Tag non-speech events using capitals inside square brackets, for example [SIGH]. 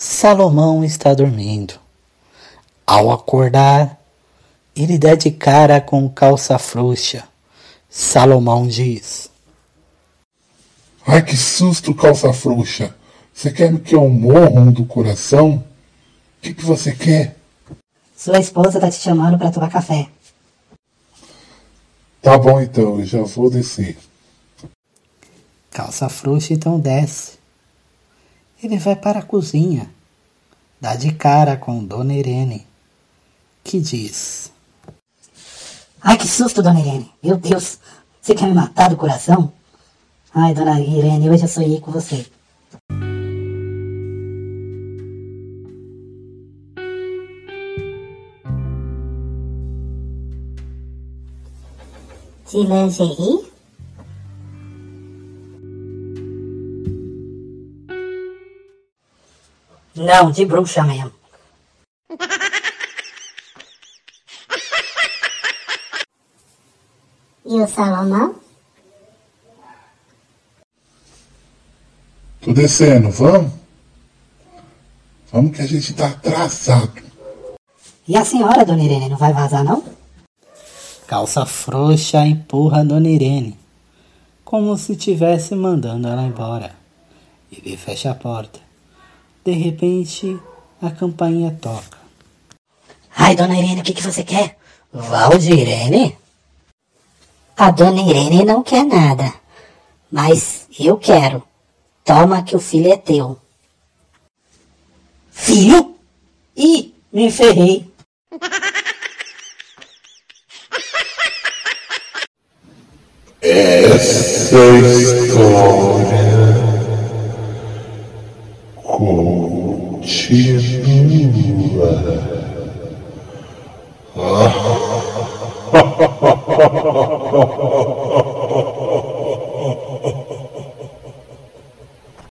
Salomão está dormindo. Ao acordar, ele dá de cara com calça frouxa. Salomão diz: Ai que susto, calça frouxa! Você quer que eu morro do coração? O que, que você quer? Sua esposa tá te chamando para tomar café. Tá bom então, eu já vou descer. Calça frouxa então desce. Ele vai para a cozinha. Dá de cara com Dona Irene, que diz: Ai, que susto, dona Irene. Meu Deus, você quer me matar do coração? Ai, dona Irene, hoje eu sonhei com você. De lingerie? Não, de bruxa mesmo. E o Salomão? Tô descendo, vamos? Vamos que a gente tá atrasado. E a senhora, dona Irene, não vai vazar, não? Calça frouxa empurra Dona Irene, como se estivesse mandando ela embora. Ele fecha a porta. De repente, a campainha toca. Ai, dona Irene, o que, que você quer? Valdirene? A dona Irene não quer nada. Mas eu quero. Toma que o filho é teu. Filho? Ih, me ferrei. Essa história you. [LAUGHS]